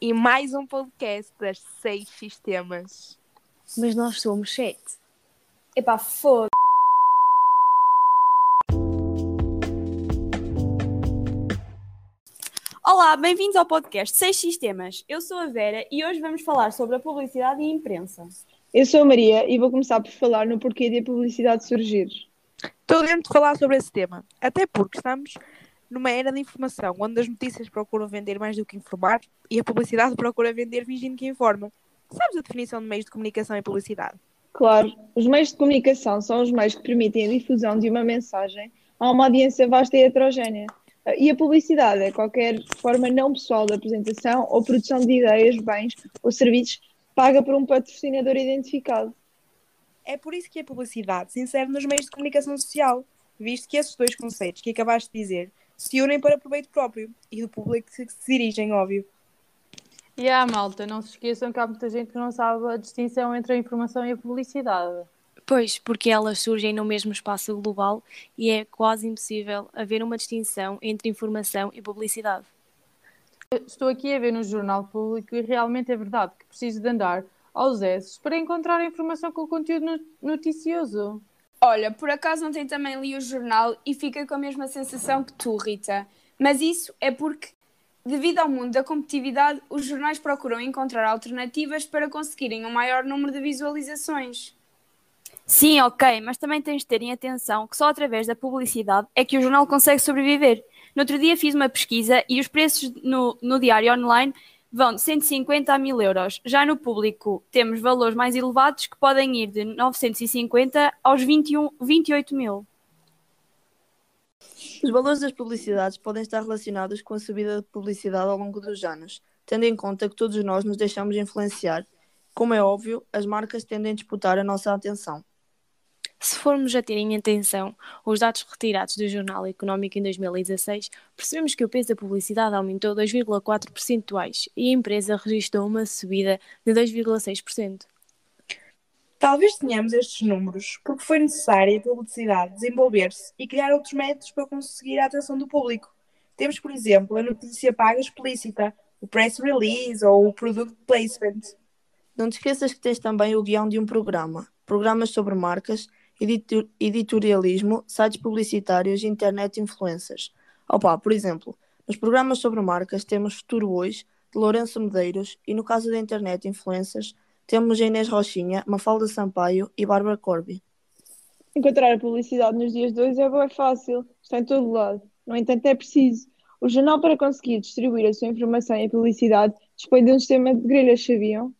e mais um podcast das seis sistemas. Mas nós somos sete. Epá, foda Olá, bem-vindos ao podcast Seis Sistemas. Eu sou a Vera e hoje vamos falar sobre a publicidade e a imprensa. Eu sou a Maria e vou começar por falar no porquê de a publicidade surgir. Estou dentro de falar sobre esse tema, até porque estamos numa era de informação, onde as notícias procuram vender mais do que informar e a publicidade procura vender fingindo que informa. Sabes a definição de meios de comunicação e publicidade? Claro, os meios de comunicação são os meios que permitem a difusão de uma mensagem a uma audiência vasta e heterogénea. E a publicidade é qualquer forma não pessoal de apresentação ou produção de ideias, bens ou serviços paga por um patrocinador identificado. É por isso que a publicidade se insere nos meios de comunicação social, visto que esses dois conceitos que acabaste de dizer se unem para proveito próprio e do público que se dirigem, óbvio. E a malta, não se esqueçam que há muita gente que não sabe a distinção entre a informação e a publicidade. Pois, porque elas surgem no mesmo espaço global e é quase impossível haver uma distinção entre informação e publicidade. Estou aqui a ver no jornal público e realmente é verdade que preciso de andar aos S para encontrar a informação com o conteúdo noticioso. Olha, por acaso ontem também li o jornal e fiquei com a mesma sensação que tu, Rita. Mas isso é porque, devido ao mundo da competitividade, os jornais procuram encontrar alternativas para conseguirem um maior número de visualizações. Sim, ok, mas também tens de terem atenção que só através da publicidade é que o jornal consegue sobreviver. No outro dia fiz uma pesquisa e os preços no, no diário online vão de 150 a 1000 euros. Já no público temos valores mais elevados que podem ir de 950 aos 21, 28 mil. Os valores das publicidades podem estar relacionados com a subida de publicidade ao longo dos anos, tendo em conta que todos nós nos deixamos influenciar. Como é óbvio, as marcas tendem a disputar a nossa atenção. Se formos a ter em atenção os dados retirados do Jornal Económico em 2016, percebemos que o peso da publicidade aumentou 2,4 percentuais e a empresa registrou uma subida de 2,6%. Talvez tenhamos estes números porque foi necessária a publicidade desenvolver-se e criar outros métodos para conseguir a atenção do público. Temos, por exemplo, a notícia paga explícita, o press release ou o product placement. Não te esqueças que tens também o guião de um programa, programas sobre marcas editor editorialismo, sites publicitários internet influencers. Opa, por exemplo, nos programas sobre marcas temos Futuro Hoje, de Lourenço Medeiros, e no caso da internet influencers, temos Inês Rochinha, Mafalda Sampaio e Bárbara Corby. Encontrar a publicidade nos dias de hoje é bem fácil, está em todo lado. No entanto, é preciso. O jornal, para conseguir distribuir a sua informação e a publicidade, dispõe de um sistema de grelhas, sabiam?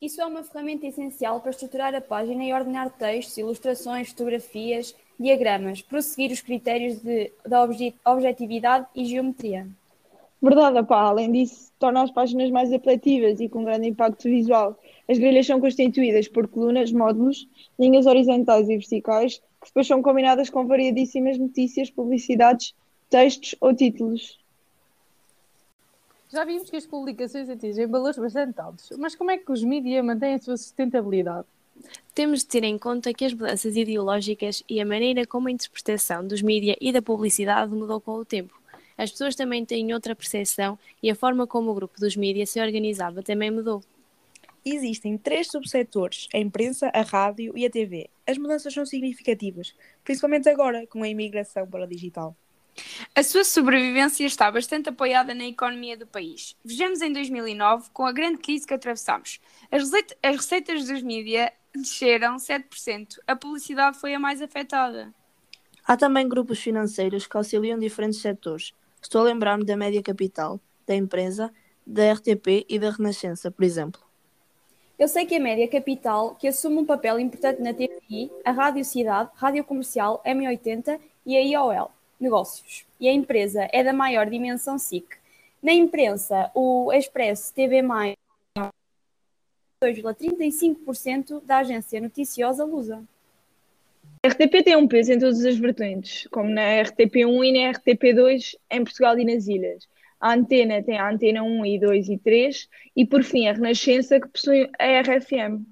Isso é uma ferramenta essencial para estruturar a página e ordenar textos, ilustrações, fotografias, diagramas, prosseguir os critérios de, de objetividade e geometria. Verdade, pá. Além disso, torna as páginas mais apelativas e com grande impacto visual. As grelhas são constituídas por colunas, módulos, linhas horizontais e verticais, que depois são combinadas com variadíssimas notícias, publicidades, textos ou títulos. Já vimos que as publicações atingem valores bastante altos, mas como é que os mídias mantêm a sua sustentabilidade? Temos de ter em conta que as mudanças ideológicas e a maneira como a interpretação dos mídias e da publicidade mudou com o tempo. As pessoas também têm outra percepção e a forma como o grupo dos mídias se organizava também mudou. Existem três subsetores: a imprensa, a rádio e a TV. As mudanças são significativas, principalmente agora com a imigração para o digital. A sua sobrevivência está bastante apoiada na economia do país. Vejamos em 2009, com a grande crise que atravessamos. As, as receitas dos mídias desceram 7%. A publicidade foi a mais afetada. Há também grupos financeiros que auxiliam diferentes setores. Estou a lembrar-me da Média Capital, da empresa, da RTP e da Renascença, por exemplo. Eu sei que a Média Capital, que assume um papel importante na TVI, a Rádio Cidade, Rádio Comercial, M80 e a IOL negócios e a empresa é da maior dimensão SIC. Na imprensa, o Expresso TV Mais 2,35% da agência noticiosa Lusa. A RTP tem um peso em todas as vertentes, como na RTP1 e na RTP2 em Portugal e nas ilhas. A Antena tem a Antena 1 e 2 e 3 e, por fim, a Renascença, que possui a RFM.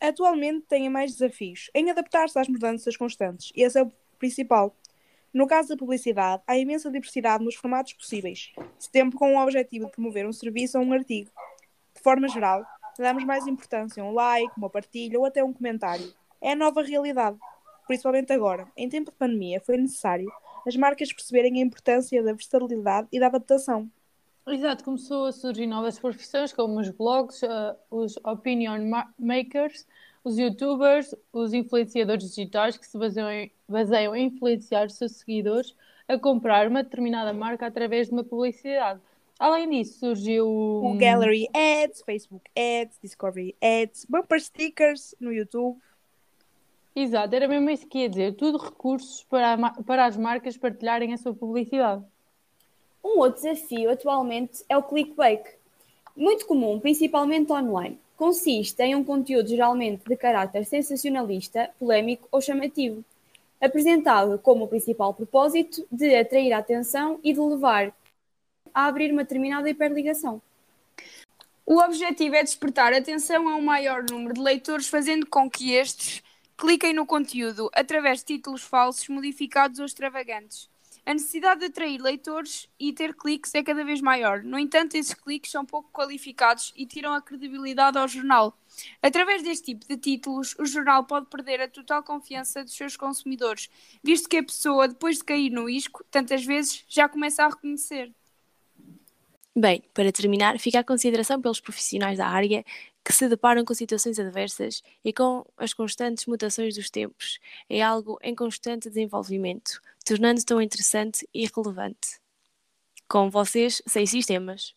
Atualmente tem mais desafios em adaptar-se às mudanças constantes e esse é o principal. No caso da publicidade, há imensa diversidade nos formatos possíveis, sempre com o objetivo de promover um serviço ou um artigo. De forma geral, damos mais importância a um like, uma partilha ou até um comentário. É a nova realidade. Principalmente agora, em tempo de pandemia, foi necessário as marcas perceberem a importância da versatilidade e da adaptação. Exato, começou a surgir novas profissões como os blogs, uh, os opinion makers, os youtubers, os influenciadores digitais que se baseiam em, baseiam em influenciar os seus seguidores a comprar uma determinada marca através de uma publicidade. Além disso, surgiu o Gallery Ads, Facebook Ads, Discovery Ads, bumper stickers no YouTube. Exato, era mesmo isso que ia dizer. Tudo recursos para, para as marcas partilharem a sua publicidade. Um outro desafio atualmente é o clickbait, muito comum, principalmente online. Consiste em um conteúdo geralmente de caráter sensacionalista, polémico ou chamativo, apresentado como o principal propósito de atrair a atenção e de levar a abrir uma determinada hiperligação. O objetivo é despertar atenção a um maior número de leitores, fazendo com que estes cliquem no conteúdo através de títulos falsos, modificados ou extravagantes. A necessidade de atrair leitores e ter cliques é cada vez maior. No entanto, esses cliques são pouco qualificados e tiram a credibilidade ao jornal. Através deste tipo de títulos, o jornal pode perder a total confiança dos seus consumidores, visto que a pessoa, depois de cair no isco, tantas vezes já começa a reconhecer. Bem, para terminar, fica a consideração pelos profissionais da área que se deparam com situações adversas e com as constantes mutações dos tempos. É algo em constante desenvolvimento, tornando tão interessante e relevante. Com vocês, seis sistemas.